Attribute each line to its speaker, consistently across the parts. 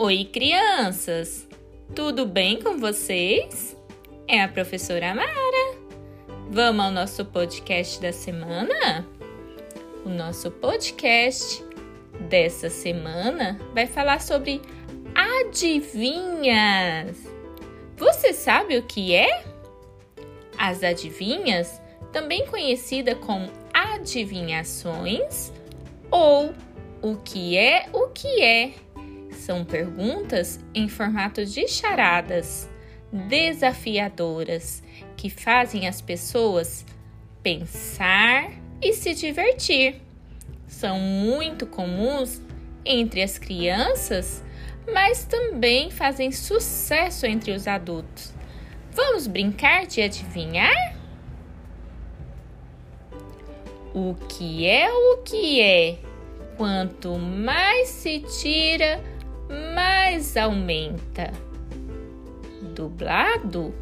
Speaker 1: Oi, crianças! Tudo bem com vocês? É a professora Mara. Vamos ao nosso podcast da semana? O nosso podcast dessa semana vai falar sobre adivinhas. Você sabe o que é? As adivinhas, também conhecida como adivinhações ou o que é o que é, são perguntas em formato de charadas desafiadoras que fazem as pessoas pensar e se divertir. São muito comuns entre as crianças, mas também fazem sucesso entre os adultos. Vamos brincar de adivinhar? O que é o que é? Quanto mais se tira, mais aumenta. Dublado,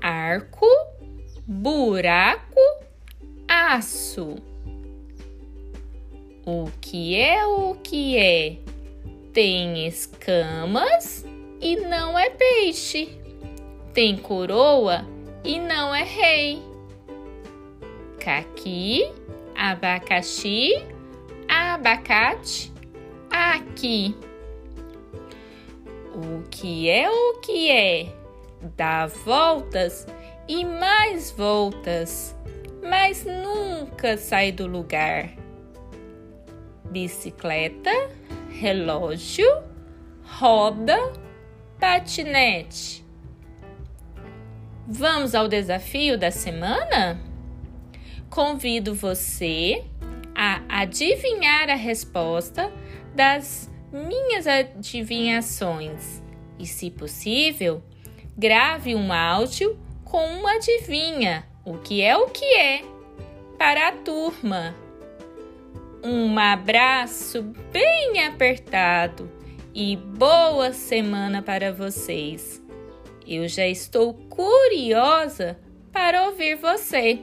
Speaker 1: arco, buraco, aço. O que é o que é? Tem escamas e não é peixe. Tem coroa e não é rei. Caqui, abacaxi, abacate, aqui. O que é o que é? Dá voltas e mais voltas, mas nunca sai do lugar bicicleta, relógio, roda, patinete. Vamos ao desafio da semana? Convido você a adivinhar a resposta das minhas adivinhações e, se possível, grave um áudio com uma adivinha, o que é o que é, para a turma um abraço bem apertado e boa semana para vocês. Eu já estou curiosa para ouvir você.